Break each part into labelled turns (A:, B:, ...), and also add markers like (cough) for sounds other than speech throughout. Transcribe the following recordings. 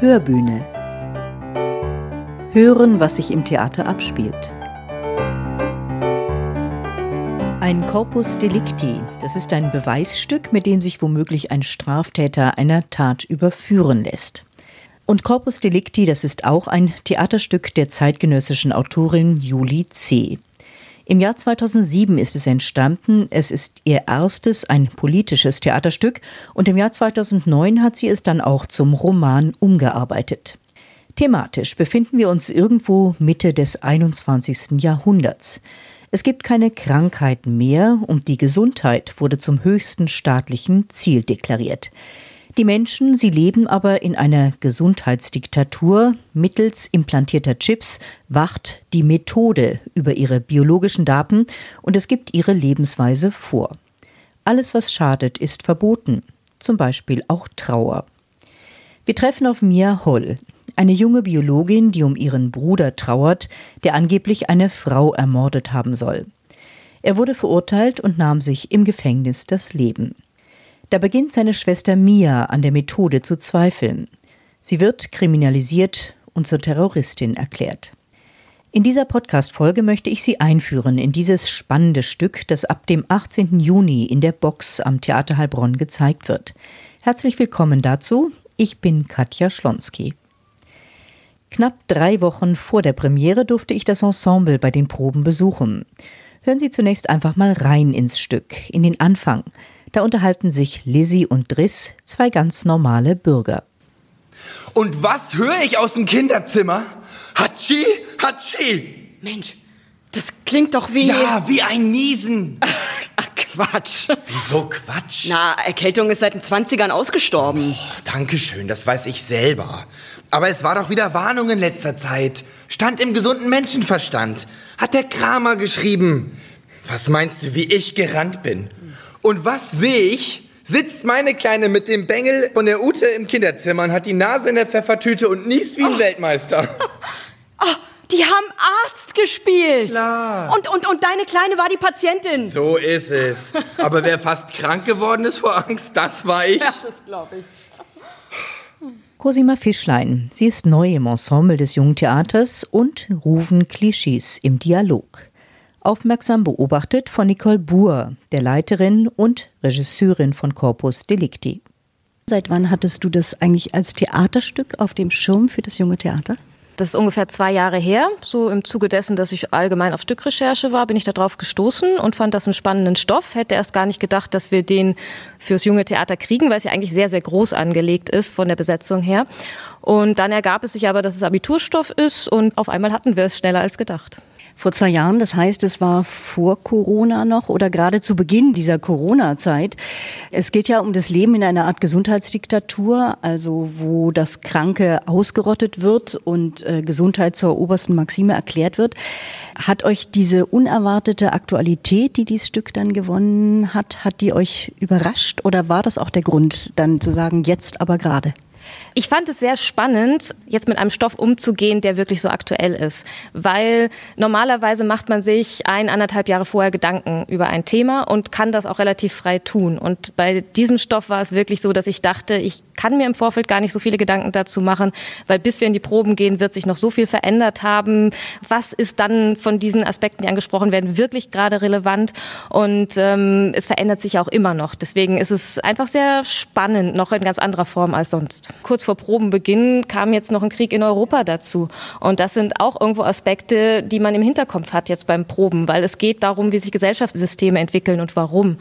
A: Hörbühne. Hören, was sich im Theater abspielt. Ein Corpus Delicti, das ist ein Beweisstück, mit dem sich womöglich ein Straftäter einer Tat überführen lässt. Und Corpus Delicti, das ist auch ein Theaterstück der zeitgenössischen Autorin Julie C. Im Jahr 2007 ist es entstanden. Es ist ihr erstes, ein politisches Theaterstück. Und im Jahr 2009 hat sie es dann auch zum Roman umgearbeitet. Thematisch befinden wir uns irgendwo Mitte des 21. Jahrhunderts. Es gibt keine Krankheiten mehr und die Gesundheit wurde zum höchsten staatlichen Ziel deklariert. Die Menschen, sie leben aber in einer Gesundheitsdiktatur. Mittels implantierter Chips wacht die Methode über ihre biologischen Daten und es gibt ihre Lebensweise vor. Alles, was schadet, ist verboten. Zum Beispiel auch Trauer. Wir treffen auf Mia Holl, eine junge Biologin, die um ihren Bruder trauert, der angeblich eine Frau ermordet haben soll. Er wurde verurteilt und nahm sich im Gefängnis das Leben. Da beginnt seine Schwester Mia an der Methode zu zweifeln. Sie wird kriminalisiert und zur Terroristin erklärt. In dieser Podcast-Folge möchte ich Sie einführen in dieses spannende Stück, das ab dem 18. Juni in der Box am Theater Heilbronn gezeigt wird. Herzlich willkommen dazu. Ich bin Katja Schlonski. Knapp drei Wochen vor der Premiere durfte ich das Ensemble bei den Proben besuchen. Hören Sie zunächst einfach mal rein ins Stück, in den Anfang. Da unterhalten sich Lizzie und Driss, zwei ganz normale Bürger.
B: Und was höre ich aus dem Kinderzimmer? Hatschi, Hatschi!
C: Mensch, das klingt doch wie.
B: Ja, wie ein Niesen. (laughs)
C: Ach, Quatsch.
B: Wieso Quatsch?
C: Na, Erkältung ist seit den 20ern ausgestorben.
B: Oh, Dankeschön, das weiß ich selber. Aber es war doch wieder Warnung in letzter Zeit. Stand im gesunden Menschenverstand. Hat der Kramer geschrieben. Was meinst du, wie ich gerannt bin? Und was sehe ich? Sitzt meine Kleine mit dem Bengel von der Ute im Kinderzimmer und hat die Nase in der Pfeffertüte und niest wie ein
C: Oh.
B: Weltmeister. (laughs)
C: Oh, die haben Arzt gespielt.
B: Klar.
C: Und, und, und deine Kleine war die Patientin.
B: So ist es. Aber wer fast krank geworden ist vor Angst, das war ich.
C: das glaube ich.
A: Cosima Fischlein, sie ist neu im Ensemble des Jungen Theaters und rufen Klischees im Dialog. Aufmerksam beobachtet von Nicole Buhr, der Leiterin und Regisseurin von Corpus Delicti. Seit wann hattest du das eigentlich als Theaterstück auf dem Schirm für das Junge Theater?
D: Das ist ungefähr zwei Jahre her. So im Zuge dessen, dass ich allgemein auf Stückrecherche war, bin ich darauf gestoßen und fand das einen spannenden Stoff. Hätte erst gar nicht gedacht, dass wir den fürs junge Theater kriegen, weil es ja eigentlich sehr, sehr groß angelegt ist von der Besetzung her. Und dann ergab es sich aber, dass es Abiturstoff ist und auf einmal hatten wir es schneller als gedacht.
A: Vor zwei Jahren, das heißt, es war vor Corona noch oder gerade zu Beginn dieser Corona-Zeit. Es geht ja um das Leben in einer Art Gesundheitsdiktatur, also wo das Kranke ausgerottet wird und äh, Gesundheit zur obersten Maxime erklärt wird. Hat euch diese unerwartete Aktualität, die dieses Stück dann gewonnen hat, hat die euch überrascht oder war das auch der Grund, dann zu sagen, jetzt aber gerade?
D: Ich fand es sehr spannend, jetzt mit einem Stoff umzugehen, der wirklich so aktuell ist. Weil normalerweise macht man sich ein, anderthalb Jahre vorher Gedanken über ein Thema und kann das auch relativ frei tun. Und bei diesem Stoff war es wirklich so, dass ich dachte, ich kann mir im Vorfeld gar nicht so viele Gedanken dazu machen, weil bis wir in die Proben gehen, wird sich noch so viel verändert haben. Was ist dann von diesen Aspekten, die angesprochen werden, wirklich gerade relevant? Und ähm, es verändert sich auch immer noch. Deswegen ist es einfach sehr spannend, noch in ganz anderer Form als sonst. Kurz vor Probenbeginn kam jetzt noch ein Krieg in Europa dazu. Und das sind auch irgendwo Aspekte, die man im Hinterkopf hat jetzt beim Proben, weil es geht darum, wie sich Gesellschaftssysteme entwickeln und warum.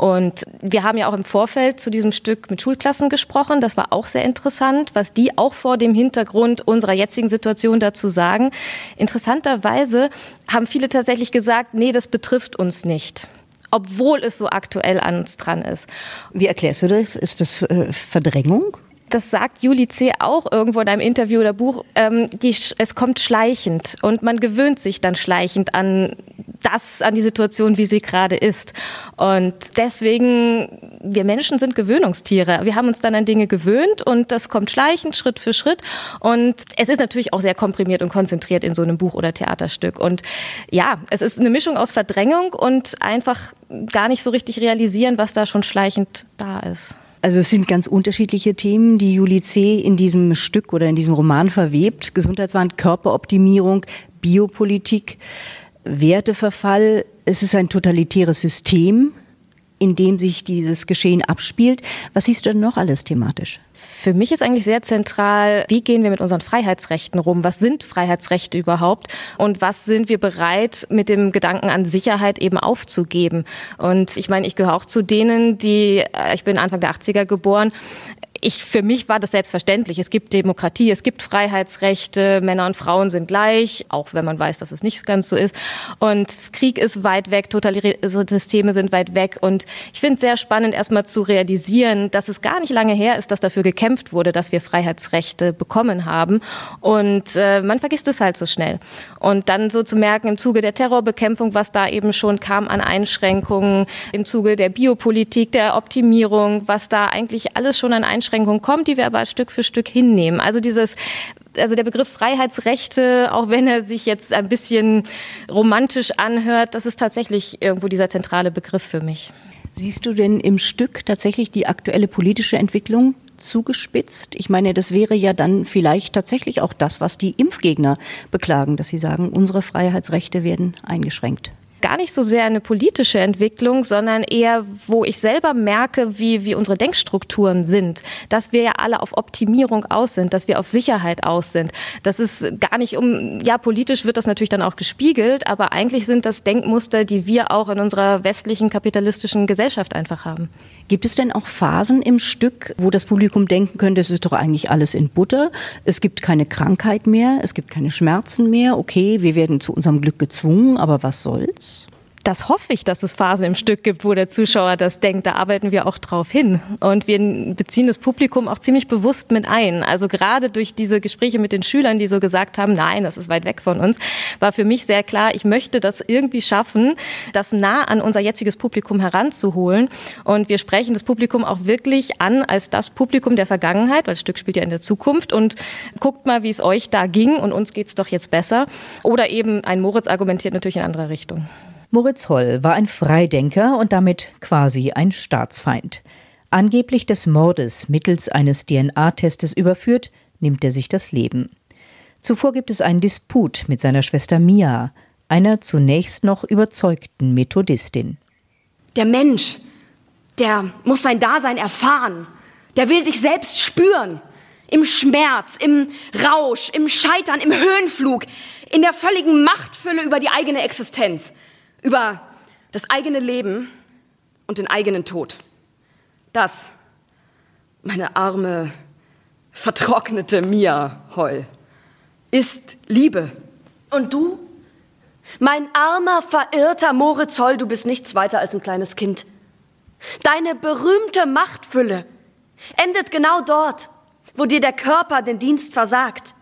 D: Und wir haben ja auch im Vorfeld zu diesem Stück mit Schulklassen gesprochen. Das war auch sehr interessant, was die auch vor dem Hintergrund unserer jetzigen Situation dazu sagen. Interessanterweise haben viele tatsächlich gesagt, nee, das betrifft uns nicht. Obwohl es so aktuell an uns dran ist.
A: Wie erklärst du das? Ist das äh, Verdrängung?
D: Das sagt Juli C. auch irgendwo in einem Interview oder Buch, ähm, die, es kommt schleichend und man gewöhnt sich dann schleichend an das, an die Situation, wie sie gerade ist. Und deswegen, wir Menschen sind Gewöhnungstiere. Wir haben uns dann an Dinge gewöhnt und das kommt schleichend, Schritt für Schritt. Und es ist natürlich auch sehr komprimiert und konzentriert in so einem Buch oder Theaterstück. Und ja, es ist eine Mischung aus Verdrängung und einfach gar nicht so richtig realisieren, was da schon schleichend da ist.
A: Also es sind ganz unterschiedliche Themen, die Julie C. in diesem Stück oder in diesem Roman verwebt. Gesundheitswahn, Körperoptimierung, Biopolitik, Werteverfall. Es ist ein totalitäres System, in dem sich dieses Geschehen abspielt. Was siehst du denn noch alles thematisch?
D: Für mich ist eigentlich sehr zentral, wie gehen wir mit unseren Freiheitsrechten rum? Was sind Freiheitsrechte überhaupt? Und was sind wir bereit, mit dem Gedanken an Sicherheit eben aufzugeben? Und ich meine, ich gehöre auch zu denen, die, äh, ich bin Anfang der 80er geboren, ich, für mich war das selbstverständlich. Es gibt Demokratie, es gibt Freiheitsrechte, Männer und Frauen sind gleich, auch wenn man weiß, dass es nicht ganz so ist. Und Krieg ist weit weg, totalitäre Systeme sind weit weg. Und ich finde es sehr spannend, erstmal zu realisieren, dass es gar nicht lange her ist, dass dafür gekämpft wurde, dass wir Freiheitsrechte bekommen haben. Und äh, man vergisst es halt so schnell. Und dann so zu merken, im Zuge der Terrorbekämpfung, was da eben schon kam an Einschränkungen, im Zuge der Biopolitik, der Optimierung, was da eigentlich alles schon an Einschränkungen Einschränkungen kommt, die wir aber Stück für Stück hinnehmen. Also dieses also der Begriff Freiheitsrechte, auch wenn er sich jetzt ein bisschen romantisch anhört, das ist tatsächlich irgendwo dieser zentrale Begriff für mich.
A: Siehst du denn im Stück tatsächlich die aktuelle politische Entwicklung zugespitzt? Ich meine, das wäre ja dann vielleicht tatsächlich auch das, was die Impfgegner beklagen, dass sie sagen, unsere Freiheitsrechte werden eingeschränkt
D: gar nicht so sehr eine politische Entwicklung, sondern eher, wo ich selber merke, wie, wie unsere Denkstrukturen sind, dass wir ja alle auf Optimierung aus sind, dass wir auf Sicherheit aus sind. Das ist gar nicht um, ja, politisch wird das natürlich dann auch gespiegelt, aber eigentlich sind das Denkmuster, die wir auch in unserer westlichen kapitalistischen Gesellschaft einfach haben.
A: Gibt es denn auch Phasen im Stück, wo das Publikum denken könnte, es ist doch eigentlich alles in Butter, es gibt keine Krankheit mehr, es gibt keine Schmerzen mehr, okay, wir werden zu unserem Glück gezwungen, aber was soll's?
D: Das hoffe ich, dass es Phasen im Stück gibt, wo der Zuschauer das denkt. Da arbeiten wir auch drauf hin. Und wir beziehen das Publikum auch ziemlich bewusst mit ein. Also gerade durch diese Gespräche mit den Schülern, die so gesagt haben, nein, das ist weit weg von uns, war für mich sehr klar, ich möchte das irgendwie schaffen, das nah an unser jetziges Publikum heranzuholen. Und wir sprechen das Publikum auch wirklich an als das Publikum der Vergangenheit, weil das Stück spielt ja in der Zukunft. Und guckt mal, wie es euch da ging und uns geht's doch jetzt besser. Oder eben ein Moritz argumentiert natürlich in anderer Richtung.
A: Moritz Holl war ein Freidenker und damit quasi ein Staatsfeind. Angeblich des Mordes mittels eines DNA-Testes überführt, nimmt er sich das Leben. Zuvor gibt es einen Disput mit seiner Schwester Mia, einer zunächst noch überzeugten Methodistin.
C: Der Mensch, der muss sein Dasein erfahren. Der will sich selbst spüren. Im Schmerz, im Rausch, im Scheitern, im Höhenflug, in der völligen Machtfülle über die eigene Existenz über das eigene Leben und den eigenen Tod. Das, meine arme, vertrocknete Mia Heul, ist Liebe. Und du? Mein armer, verirrter Moritz Holl, du bist nichts weiter als ein kleines Kind. Deine berühmte Machtfülle endet genau dort, wo dir der Körper den Dienst versagt.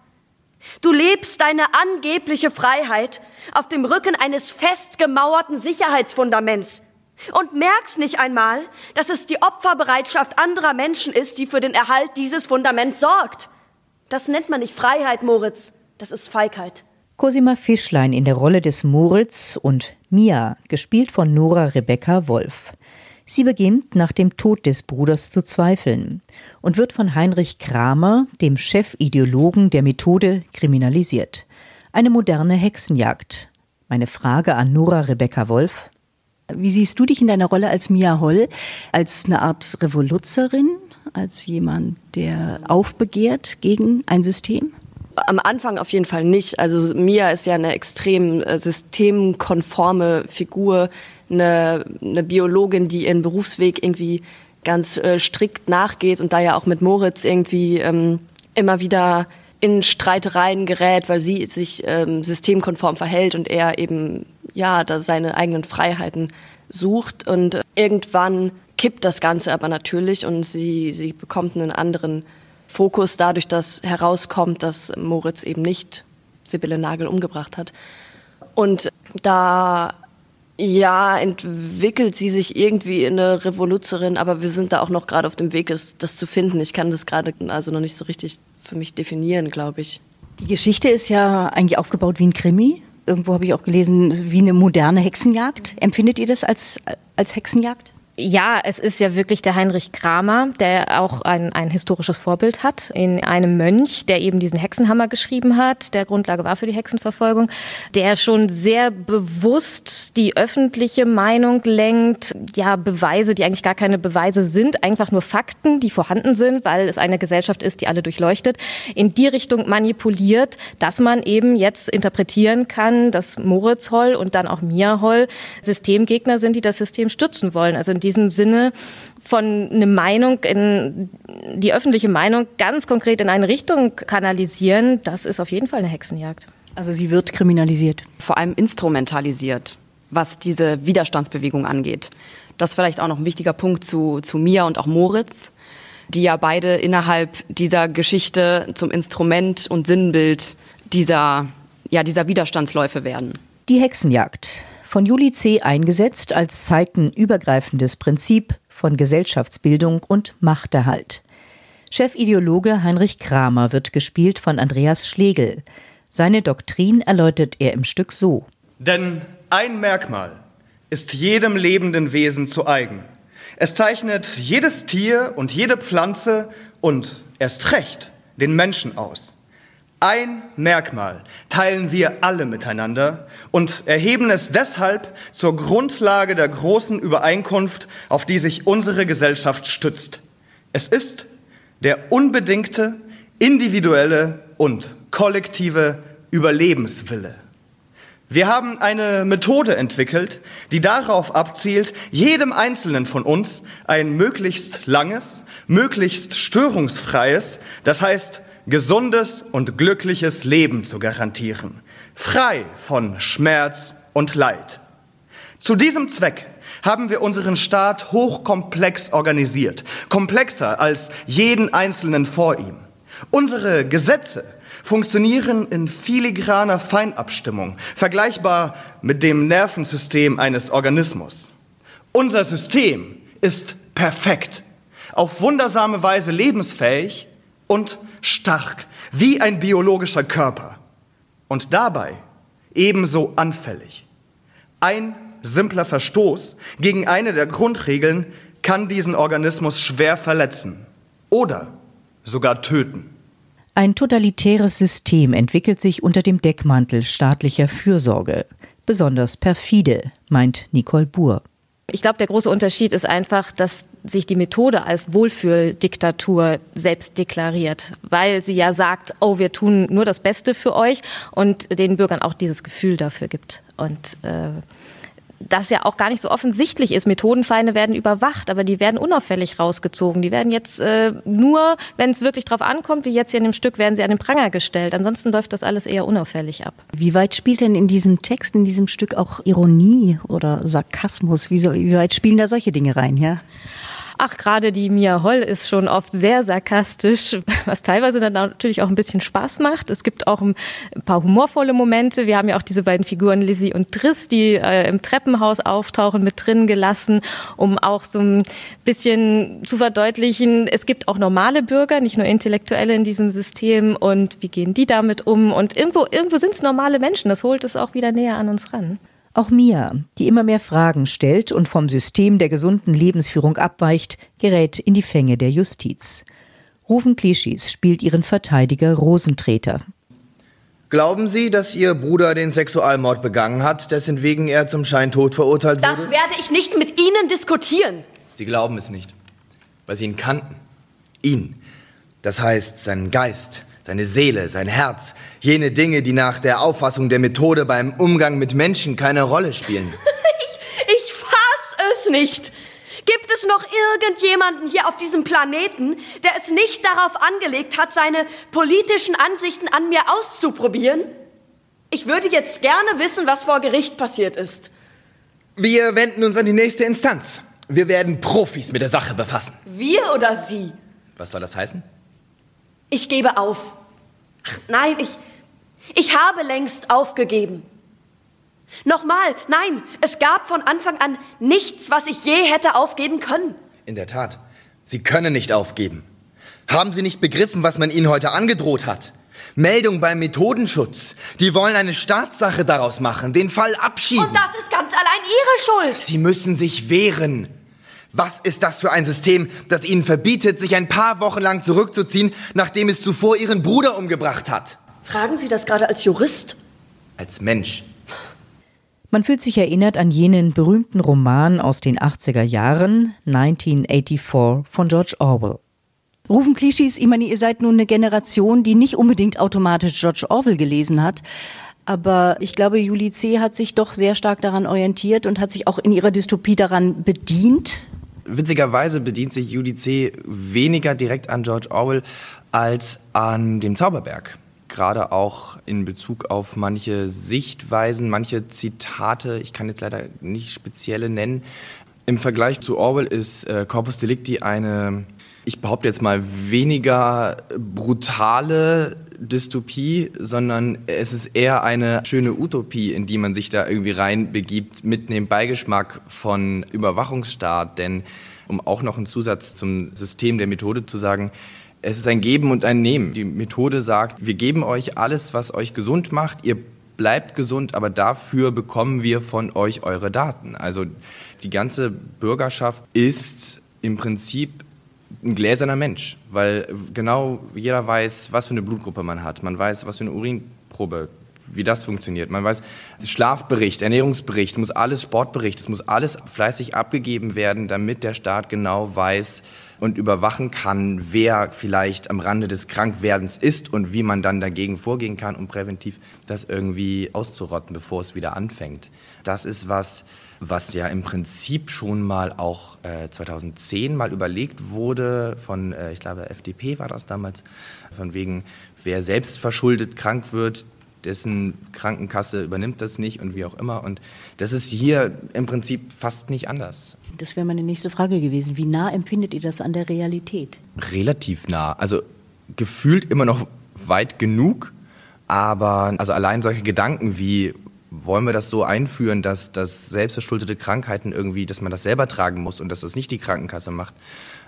C: Du lebst deine angebliche Freiheit auf dem Rücken eines festgemauerten Sicherheitsfundaments und merkst nicht einmal, dass es die Opferbereitschaft anderer Menschen ist, die für den Erhalt dieses Fundaments sorgt. Das nennt man nicht Freiheit, Moritz, das ist Feigheit.
A: Cosima Fischlein in der Rolle des Moritz und Mia, gespielt von Nora Rebecca Wolf. Sie beginnt nach dem Tod des Bruders zu zweifeln und wird von Heinrich Kramer, dem Chefideologen der Methode, kriminalisiert. Eine moderne Hexenjagd. Meine Frage an Nora Rebecca Wolf. Wie siehst du dich in deiner Rolle als Mia Holl? Als eine Art Revoluzerin? Als jemand, der aufbegehrt gegen ein System?
E: Am Anfang auf jeden Fall nicht. Also Mia ist ja eine extrem äh, systemkonforme Figur, eine, eine Biologin, die ihren Berufsweg irgendwie ganz äh, strikt nachgeht und da ja auch mit Moritz irgendwie ähm, immer wieder in Streitereien gerät, weil sie sich ähm, systemkonform verhält und er eben ja da seine eigenen Freiheiten sucht. Und irgendwann kippt das Ganze aber natürlich und sie sie bekommt einen anderen Fokus dadurch, dass herauskommt, dass Moritz eben nicht Sibylle Nagel umgebracht hat. Und da ja, entwickelt sie sich irgendwie in eine Revoluzerin, aber wir sind da auch noch gerade auf dem Weg, das, das zu finden. Ich kann das gerade also noch nicht so richtig für mich definieren, glaube ich.
A: Die Geschichte ist ja eigentlich aufgebaut wie ein Krimi. Irgendwo habe ich auch gelesen, wie eine moderne Hexenjagd. Empfindet ihr das als, als Hexenjagd?
D: Ja, es ist ja wirklich der Heinrich Kramer, der auch ein, ein historisches Vorbild hat in einem Mönch, der eben diesen Hexenhammer geschrieben hat, der Grundlage war für die Hexenverfolgung, der schon sehr bewusst die öffentliche Meinung lenkt, ja, Beweise, die eigentlich gar keine Beweise sind, einfach nur Fakten, die vorhanden sind, weil es eine Gesellschaft ist, die alle durchleuchtet, in die Richtung manipuliert, dass man eben jetzt interpretieren kann, dass Moritz Holl und dann auch Mia Holl Systemgegner sind, die das System stützen wollen. Also in diesem Sinne von eine Meinung in die öffentliche Meinung ganz konkret in eine Richtung kanalisieren, das ist auf jeden Fall eine Hexenjagd.
A: Also sie wird kriminalisiert.
E: Vor allem instrumentalisiert, was diese Widerstandsbewegung angeht. Das ist vielleicht auch noch ein wichtiger Punkt zu, zu Mia und auch Moritz, die ja beide innerhalb dieser Geschichte zum Instrument und Sinnbild dieser, ja, dieser Widerstandsläufe werden.
A: Die Hexenjagd von Juli C. eingesetzt als zeitenübergreifendes Prinzip von Gesellschaftsbildung und Machterhalt. Chefideologe Heinrich Kramer wird gespielt von Andreas Schlegel. Seine Doktrin erläutert er im Stück so.
F: Denn ein Merkmal ist jedem lebenden Wesen zu eigen. Es zeichnet jedes Tier und jede Pflanze und erst recht den Menschen aus. Ein Merkmal teilen wir alle miteinander und erheben es deshalb zur Grundlage der großen Übereinkunft, auf die sich unsere Gesellschaft stützt. Es ist der unbedingte, individuelle und kollektive Überlebenswille. Wir haben eine Methode entwickelt, die darauf abzielt, jedem Einzelnen von uns ein möglichst langes, möglichst störungsfreies, das heißt gesundes und glückliches Leben zu garantieren, frei von Schmerz und Leid. Zu diesem Zweck haben wir unseren Staat hochkomplex organisiert, komplexer als jeden Einzelnen vor ihm. Unsere Gesetze funktionieren in filigraner Feinabstimmung, vergleichbar mit dem Nervensystem eines Organismus. Unser System ist perfekt, auf wundersame Weise lebensfähig und stark, wie ein biologischer Körper und dabei ebenso anfällig. Ein simpler Verstoß gegen eine der Grundregeln kann diesen Organismus schwer verletzen oder sogar töten.
A: Ein totalitäres System entwickelt sich unter dem Deckmantel staatlicher Fürsorge. Besonders perfide, meint Nicole Buhr.
D: Ich glaube, der große Unterschied ist einfach, dass sich die Methode als Wohlfühldiktatur selbst deklariert, weil sie ja sagt, oh, wir tun nur das Beste für euch und den Bürgern auch dieses Gefühl dafür gibt. Und äh, das ja auch gar nicht so offensichtlich ist. Methodenfeinde werden überwacht, aber die werden unauffällig rausgezogen. Die werden jetzt äh, nur, wenn es wirklich drauf ankommt, wie jetzt hier in dem Stück, werden sie an den Pranger gestellt. Ansonsten läuft das alles eher unauffällig ab.
A: Wie weit spielt denn in diesem Text, in diesem Stück auch Ironie oder Sarkasmus? Wie, so, wie weit spielen da solche Dinge rein, ja?
D: Ach, gerade die Mia Holl ist schon oft sehr sarkastisch, was teilweise dann natürlich auch ein bisschen Spaß macht. Es gibt auch ein paar humorvolle Momente. Wir haben ja auch diese beiden Figuren Lizzie und Triss, die äh, im Treppenhaus auftauchen, mit drin gelassen, um auch so ein bisschen zu verdeutlichen, es gibt auch normale Bürger, nicht nur Intellektuelle in diesem System und wie gehen die damit um? Und irgendwo, irgendwo sind es normale Menschen. Das holt es auch wieder näher an uns ran.
A: Auch Mia, die immer mehr Fragen stellt und vom System der gesunden Lebensführung abweicht, gerät in die Fänge der Justiz. Rufen Klischis spielt ihren Verteidiger Rosentreter.
B: Glauben Sie, dass Ihr Bruder den Sexualmord begangen hat, dessen wegen er zum Scheintod verurteilt wurde?
C: Das werde ich nicht mit Ihnen diskutieren.
B: Sie glauben es nicht, weil Sie ihn kannten. Ihn. Das heißt, seinen Geist, seine Seele, sein Herz, jene Dinge, die nach der Auffassung der Methode beim Umgang mit Menschen keine Rolle spielen. (laughs)
C: ich, ich fass es nicht. Gibt es noch irgendjemanden hier auf diesem Planeten, der es nicht darauf angelegt hat, seine politischen Ansichten an mir auszuprobieren? Ich würde jetzt gerne wissen, was vor Gericht passiert ist.
B: Wir wenden uns an die nächste Instanz. Wir werden Profis mit der Sache befassen.
C: Wir oder Sie?
B: Was soll das heißen?
C: Ich gebe auf. Ach, nein, ich, ich habe längst aufgegeben. Nochmal, nein, es gab von Anfang an nichts, was ich je hätte aufgeben können.
B: In der Tat, Sie können nicht aufgeben. Haben Sie nicht begriffen, was man Ihnen heute angedroht hat? Meldung beim Methodenschutz. Die wollen eine Staatssache daraus machen, den Fall abschieben.
C: Und das ist ganz allein Ihre Schuld.
B: Sie müssen sich wehren. Was ist das für ein System, das ihnen verbietet, sich ein paar Wochen lang zurückzuziehen, nachdem es zuvor ihren Bruder umgebracht hat?
G: Fragen Sie das gerade als Jurist?
B: Als Mensch.
A: Man fühlt sich erinnert an jenen berühmten Roman aus den 80er Jahren, 1984 von George Orwell. Rufen Klischees, ich meine, ihr seid nun eine Generation, die nicht unbedingt automatisch George Orwell gelesen hat. Aber ich glaube, Julie C. hat sich doch sehr stark daran orientiert und hat sich auch in ihrer Dystopie daran bedient.
B: Witzigerweise bedient sich Julie C. weniger direkt an George Orwell als an dem Zauberberg. Gerade auch in Bezug auf manche Sichtweisen, manche Zitate, ich kann jetzt leider nicht spezielle nennen. Im Vergleich zu Orwell ist äh, Corpus Delicti eine ich behaupte jetzt mal, weniger brutale Dystopie, sondern es ist eher eine schöne Utopie, in die man sich da irgendwie reinbegibt, mit dem Beigeschmack von Überwachungsstaat. Denn um auch noch einen Zusatz zum System der Methode zu sagen, es ist ein Geben und ein Nehmen. Die Methode sagt, wir geben euch alles, was euch gesund macht. Ihr bleibt gesund, aber dafür bekommen wir von euch eure Daten. Also die ganze Bürgerschaft ist im Prinzip ein gläserner Mensch, weil genau jeder weiß, was für eine Blutgruppe man hat. Man weiß, was für eine Urinprobe, wie das funktioniert. Man weiß, Schlafbericht, Ernährungsbericht, muss alles Sportbericht, es muss alles fleißig abgegeben werden, damit der Staat genau weiß und überwachen kann, wer vielleicht am Rande des Krankwerdens ist und wie man dann dagegen vorgehen kann, um präventiv das irgendwie auszurotten, bevor es wieder anfängt. Das ist was, was ja im Prinzip schon mal auch äh, 2010 mal überlegt wurde von, äh, ich glaube, FDP war das damals, von wegen, wer selbst verschuldet krank wird, dessen Krankenkasse übernimmt das nicht und wie auch immer. Und das ist hier im Prinzip fast nicht anders.
A: Das wäre meine nächste Frage gewesen. Wie nah empfindet ihr das an der Realität?
B: Relativ nah. Also gefühlt immer noch weit genug. Aber also allein solche Gedanken wie, wollen wir das so einführen, dass, dass selbstverschuldete Krankheiten irgendwie, dass man das selber tragen muss und dass das nicht die Krankenkasse macht.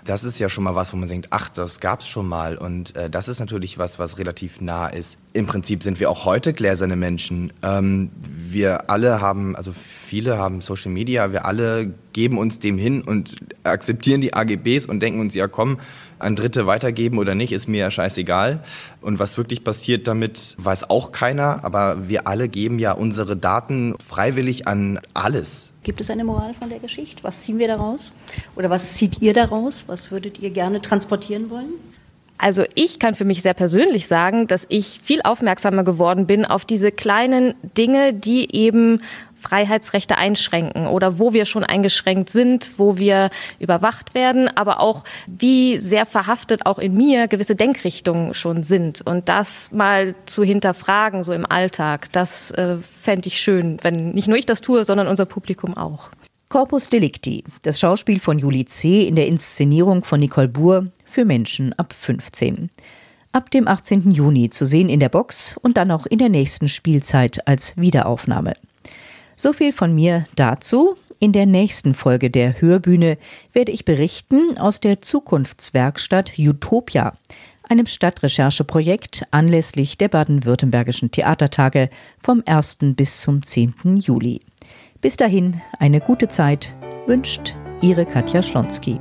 B: Das ist ja schon mal was, wo man denkt, ach, das gab's schon mal. Und äh, das ist natürlich was, was relativ nah ist. Im Prinzip sind wir auch heute gläserne Menschen. Ähm, wir alle haben, also viele haben Social Media, wir alle geben uns dem hin und akzeptieren die AGBs und denken uns, ja komm, an Dritte weitergeben oder nicht, ist mir ja scheißegal. Und was wirklich passiert damit, weiß auch keiner. Aber wir alle geben ja unsere Daten freiwillig an alles.
A: Gibt es eine Moral von der Geschichte? Was ziehen wir daraus? Oder was zieht ihr daraus? Was würdet ihr gerne transportieren wollen?
D: Also ich kann für mich sehr persönlich sagen, dass ich viel aufmerksamer geworden bin auf diese kleinen Dinge, die eben Freiheitsrechte einschränken oder wo wir schon eingeschränkt sind, wo wir überwacht werden, aber auch wie sehr verhaftet auch in mir gewisse Denkrichtungen schon sind. Und das mal zu hinterfragen, so im Alltag, das äh, fände ich schön, wenn nicht nur ich das tue, sondern unser Publikum auch.
A: Corpus Delicti, das Schauspiel von Julie C. in der Inszenierung von Nicole Buhr für Menschen ab 15. Ab dem 18. Juni zu sehen in der Box und dann auch in der nächsten Spielzeit als Wiederaufnahme. So viel von mir dazu. In der nächsten Folge der Hörbühne werde ich berichten aus der Zukunftswerkstatt Utopia, einem Stadtrechercheprojekt anlässlich der baden-württembergischen Theatertage vom 1. bis zum 10. Juli. Bis dahin eine gute Zeit wünscht Ihre Katja Schlonski.